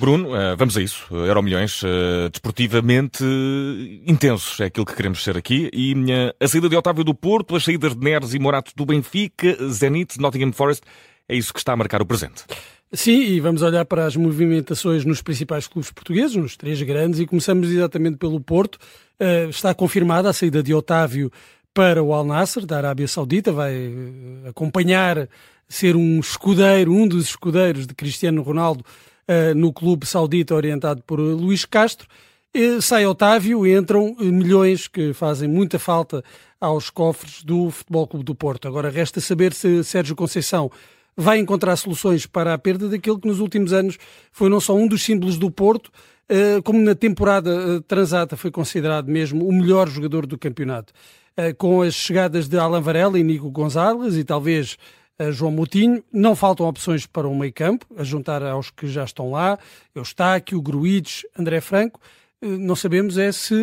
Bruno, eh, vamos a isso. Euro Milhões, eh, desportivamente intensos, é aquilo que queremos ser aqui. E a saída de Otávio do Porto, as saídas de Neres e Morato do Benfica, Zenit, Nottingham Forest, é isso que está a marcar o presente. Sim, e vamos olhar para as movimentações nos principais clubes portugueses, nos três grandes, e começamos exatamente pelo Porto. Está confirmada a saída de Otávio para o Al Nasser, da Arábia Saudita, vai acompanhar, ser um escudeiro, um dos escudeiros de Cristiano Ronaldo uh, no clube saudita orientado por Luís Castro. sai Otávio e entram milhões que fazem muita falta aos cofres do Futebol Clube do Porto. Agora resta saber se Sérgio Conceição vai encontrar soluções para a perda daquele que nos últimos anos foi não só um dos símbolos do Porto, eh, como na temporada eh, transata foi considerado mesmo o melhor jogador do campeonato. Eh, com as chegadas de Alan Varela e Nico Gonzalez e talvez João Moutinho, não faltam opções para o meio campo, a juntar aos que já estão lá, Eustáquio, Gruides, André Franco. Não sabemos é se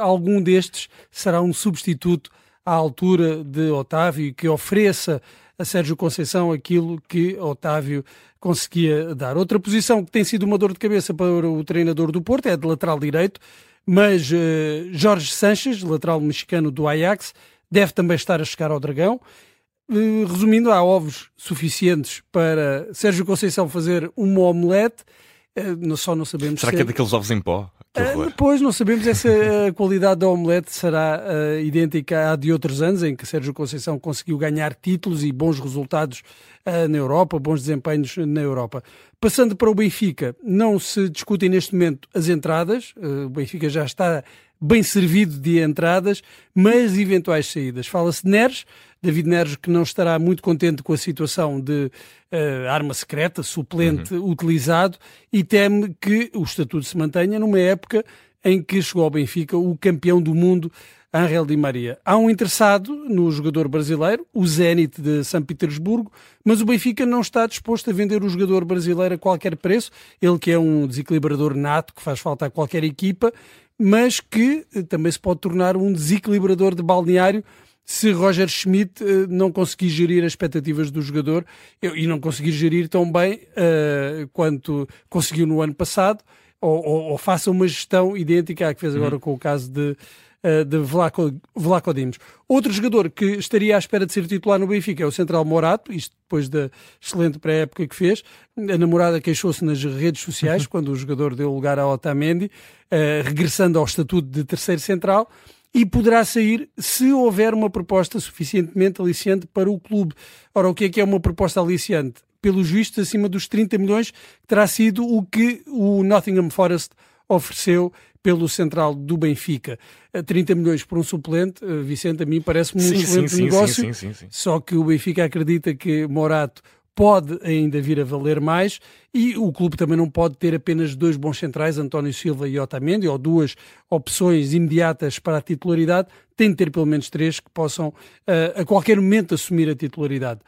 algum destes será um substituto à altura de Otávio que ofereça a Sérgio Conceição aquilo que Otávio conseguia dar. Outra posição que tem sido uma dor de cabeça para o treinador do Porto é a de lateral direito, mas uh, Jorge Sanches, lateral mexicano do Ajax, deve também estar a chegar ao Dragão. Uh, resumindo, há ovos suficientes para Sérgio Conceição fazer uma omelete. Uh, só não sabemos Será se que é daqueles ovos em pó? Uh, depois não sabemos se a qualidade da omelete será uh, idêntica à de outros anos, em que Sérgio Conceição conseguiu ganhar títulos e bons resultados na Europa, bons desempenhos na Europa. Passando para o Benfica, não se discutem neste momento as entradas, o Benfica já está bem servido de entradas, mas eventuais saídas. Fala-se de Neres, David Neres que não estará muito contente com a situação de uh, arma secreta, suplente uhum. utilizado e teme que o estatuto se mantenha numa época em que chegou ao Benfica o campeão do mundo Angel Di Maria. Há um interessado no jogador brasileiro, o Zenit de São Petersburgo, mas o Benfica não está disposto a vender o jogador brasileiro a qualquer preço. Ele que é um desequilibrador nato que faz falta a qualquer equipa, mas que eh, também se pode tornar um desequilibrador de balneário se Roger Schmidt uh, não conseguir gerir as expectativas do jogador e não conseguir gerir tão bem uh, quanto conseguiu no ano passado, ou, ou, ou, faça uma gestão idêntica à que fez agora uhum. com o caso de, uh, de Vlaco, Vlaco Dimos. Outro jogador que estaria à espera de ser titular no Benfica é o Central Morato, isto depois da excelente pré-época que fez. A namorada queixou-se nas redes sociais quando o jogador deu lugar a Otamendi, regressando ao estatuto de terceiro central e poderá sair se houver uma proposta suficientemente aliciante para o clube. Ora, o que é que é uma proposta aliciante? Pelos vistos, acima dos 30 milhões, terá sido o que o Nottingham Forest ofereceu pelo central do Benfica. 30 milhões por um suplente, eh, Vicente, a mim parece-me um sim, excelente sim, negócio. Sim, só que o Benfica acredita que Morato pode ainda vir a valer mais e o clube também não pode ter apenas dois bons centrais, António Silva e Otamendi, ou duas opções imediatas para a titularidade, tem de ter pelo menos três que possam uh, a qualquer momento assumir a titularidade.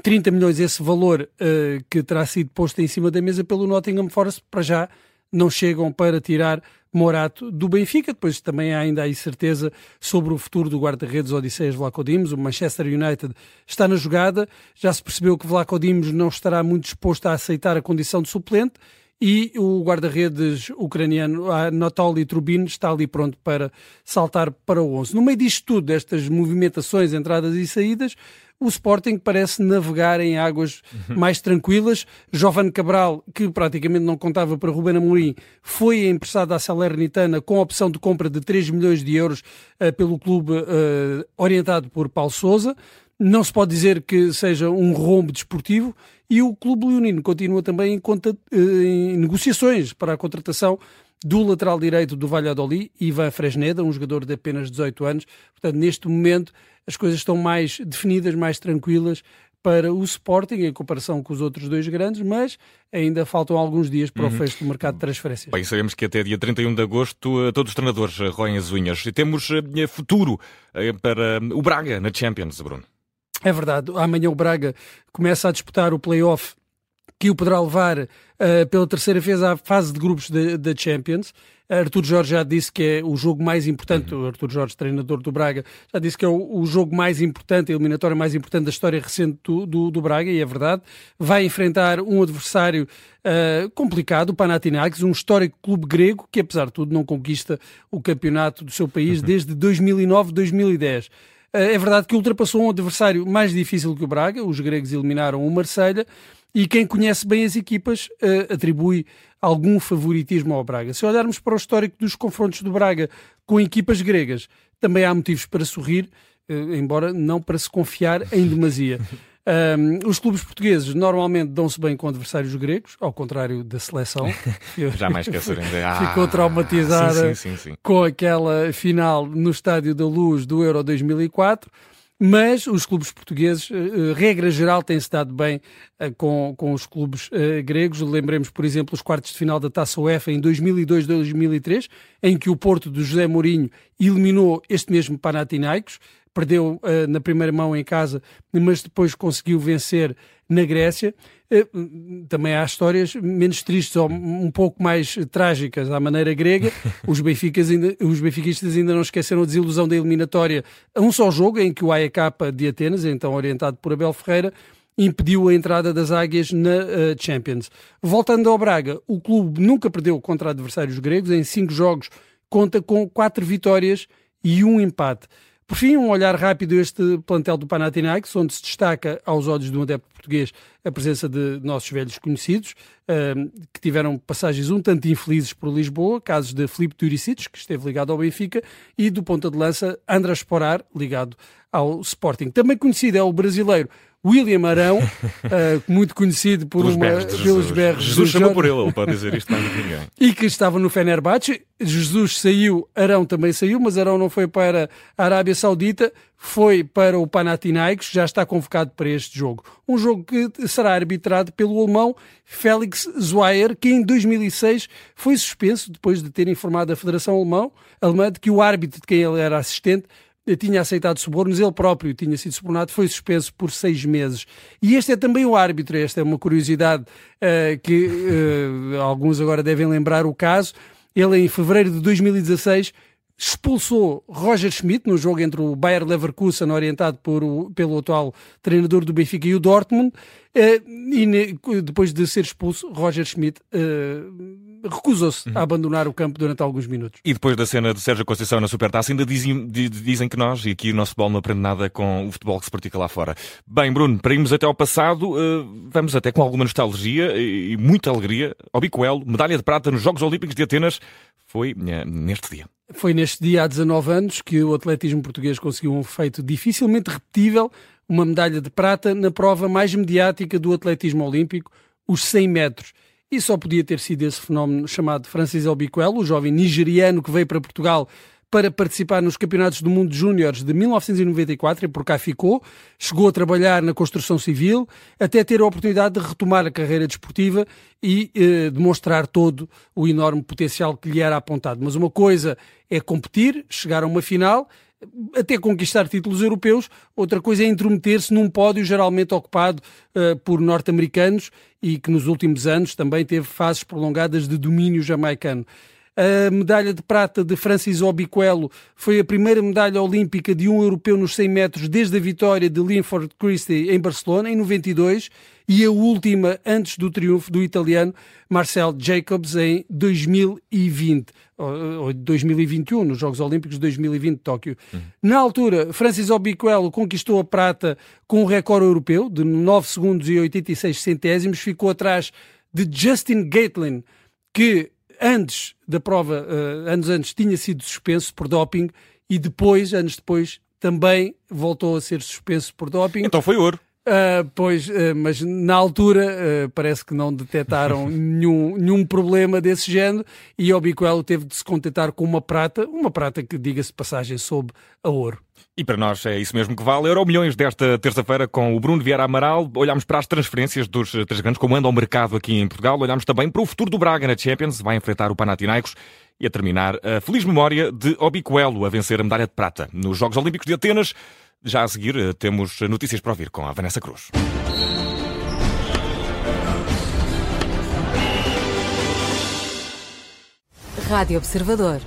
30 milhões, esse valor uh, que terá sido posto em cima da mesa pelo Nottingham Forest, para já não chegam para tirar Morato do Benfica. Depois também há ainda a incerteza sobre o futuro do guarda-redes Odisseias Vlaco Dimos. O Manchester United está na jogada. Já se percebeu que Vlaco Dimos não estará muito disposto a aceitar a condição de suplente e o guarda-redes ucraniano Anatoly Trubin está ali pronto para saltar para o 11. No meio disto tudo, destas movimentações, entradas e saídas, o Sporting parece navegar em águas uhum. mais tranquilas. Jovan Cabral, que praticamente não contava para Ruben Amorim, foi emprestado à Salernitana com a opção de compra de 3 milhões de euros uh, pelo clube uh, orientado por Paulo Sousa. Não se pode dizer que seja um rombo desportivo e o clube leonino continua também em, conta, uh, em negociações para a contratação do lateral direito do Valladolid, Ivan Fresneda, um jogador de apenas 18 anos. Portanto, neste momento as coisas estão mais definidas, mais tranquilas para o Sporting em comparação com os outros dois grandes, mas ainda faltam alguns dias para o uhum. fecho do mercado de transferências. Bem, sabemos que até dia 31 de agosto eh, todos os treinadores eh, roem as unhas. E temos eh, futuro para o Braga na Champions, Bruno. É verdade. Amanhã o Braga começa a disputar o play-off que o poderá levar uh, pela terceira vez à fase de grupos da Champions. Artur Jorge já disse que é o jogo mais importante, uhum. o Artur Jorge, treinador do Braga, já disse que é o, o, jogo mais importante, a eliminatória mais importante da história recente do, do, do Braga, e é verdade. Vai enfrentar um adversário uh, complicado, o Panathinaikos, um histórico clube grego que, apesar de tudo, não conquista o campeonato do seu país uhum. desde 2009-2010. Ah, é verdade que ultrapassou um adversário mais difícil que o Braga, os gregos eliminaram o Marselha e quem conhece bem as equipas uh, atribui algum favoritismo ao Braga. Se olharmos para o histórico dos confrontos do Braga com equipas gregas, também há motivos para sorrir, uh, embora não para se confiar em demasia. Um, os clubes portugueses normalmente dão-se bem com adversários gregos, ao contrário da seleção. Jamais esquecerem. Ah, ficou traumatizada sim, sim, sim, com aquela final no Estádio da Luz do Euro 2004 mas os clubes portugueses, eh, eh, regra geral, têm-se dado bem eh, com, com os clubes gregos. Lembremos, por exemplo, os quartos de final da Taça UEFA em 2002-2003, em que o Porto de José Mourinho eliminou este mesmo Panathinaikos, perdeu uh, na primeira mão em casa, mas depois conseguiu vencer na Grécia. Uh, também há histórias menos tristes ou um pouco mais trágicas à maneira grega. Os, Benficas ainda, os benfiquistas ainda não esqueceram a desilusão da eliminatória a um só jogo, em que o AEK de Atenas, então orientado por Abel Ferreira, impediu a entrada das águias na uh, Champions. Voltando ao Braga, o clube nunca perdeu contra adversários gregos. Em cinco jogos conta com quatro vitórias e um empate. Por fim, um olhar rápido a este plantel do Panathinaikos, onde se destaca aos olhos de um adepto português a presença de nossos velhos conhecidos, uh, que tiveram passagens um tanto infelizes por Lisboa, casos de Filipe Turicic, que esteve ligado ao Benfica, e do ponta de lança Andras Porar, ligado ao Sporting. Também conhecido é o brasileiro William Arão, uh, muito conhecido por pelos uma, berros pelos Jesus. berros Jesus chamou por ele, ele pode dizer isto mais ninguém. E que estava no Fenerbahçe. Jesus saiu, Arão também saiu, mas Arão não foi para a Arábia Saudita, foi para o Panathinaikos, já está convocado para este jogo. Um jogo que será arbitrado pelo alemão Felix Zweier, que em 2006 foi suspenso depois de ter informado a Federação Alemã, alemã de que o árbitro de quem ele era assistente tinha aceitado subornos, ele próprio tinha sido subornado, foi suspenso por seis meses. E este é também o árbitro, esta é uma curiosidade uh, que uh, alguns agora devem lembrar o caso. Ele, em fevereiro de 2016, expulsou Roger Schmidt no jogo entre o Bayer Leverkusen, orientado por pelo atual treinador do Benfica e o Dortmund, uh, e depois de ser expulso, Roger Schmidt recusou-se uhum. a abandonar o campo durante alguns minutos. E depois da cena de Sérgio Conceição na Supertaça, ainda dizem, dizem que nós, e aqui o nosso futebol não aprende nada com o futebol que se pratica lá fora. Bem, Bruno, para irmos até ao passado, uh, vamos até com alguma nostalgia e, e muita alegria. Ao Bicoelo, medalha de prata nos Jogos Olímpicos de Atenas, foi neste dia. Foi neste dia há 19 anos que o atletismo português conseguiu um feito dificilmente repetível, uma medalha de prata na prova mais mediática do atletismo olímpico, os 100 metros. E só podia ter sido esse fenómeno chamado Francis Albiquelo, o jovem nigeriano que veio para Portugal para participar nos Campeonatos do Mundo Júniores de 1994 e por cá ficou. Chegou a trabalhar na construção civil até ter a oportunidade de retomar a carreira desportiva e eh, demonstrar todo o enorme potencial que lhe era apontado. Mas uma coisa é competir, chegar a uma final, até conquistar títulos europeus, outra coisa é intrometer-se num pódio geralmente ocupado uh, por norte-americanos e que nos últimos anos também teve fases prolongadas de domínio jamaicano. A medalha de prata de Francis Obiquelo foi a primeira medalha olímpica de um europeu nos 100 metros desde a vitória de Linford Christie em Barcelona, em 92, e a última antes do triunfo do italiano Marcel Jacobs em 2020 ou 2021, nos Jogos Olímpicos de 2020 de Tóquio. Uhum. Na altura, Francis Obiquelo conquistou a prata com um recorde europeu de 9 segundos e 86 centésimos, ficou atrás de Justin Gatlin, que antes da prova, uh, anos antes, tinha sido suspenso por doping e depois, anos depois, também voltou a ser suspenso por doping. Então foi ouro. Uh, pois, uh, mas na altura uh, parece que não detectaram nenhum, nenhum problema desse género e o Bicoelo teve de se contentar com uma prata, uma prata que, diga-se passagem, sob a ouro. E para nós é isso mesmo que vale. Euro milhões desta terça-feira com o Bruno Vieira Amaral. Olhámos para as transferências dos três grandes, como anda o mercado aqui em Portugal. Olhámos também para o futuro do Braga na Champions. Vai enfrentar o Panathinaikos e a terminar a feliz memória de Obicoelo a vencer a medalha de prata nos Jogos Olímpicos de Atenas. Já a seguir, eh, temos notícias para ouvir com a Vanessa Cruz. Rádio Observador.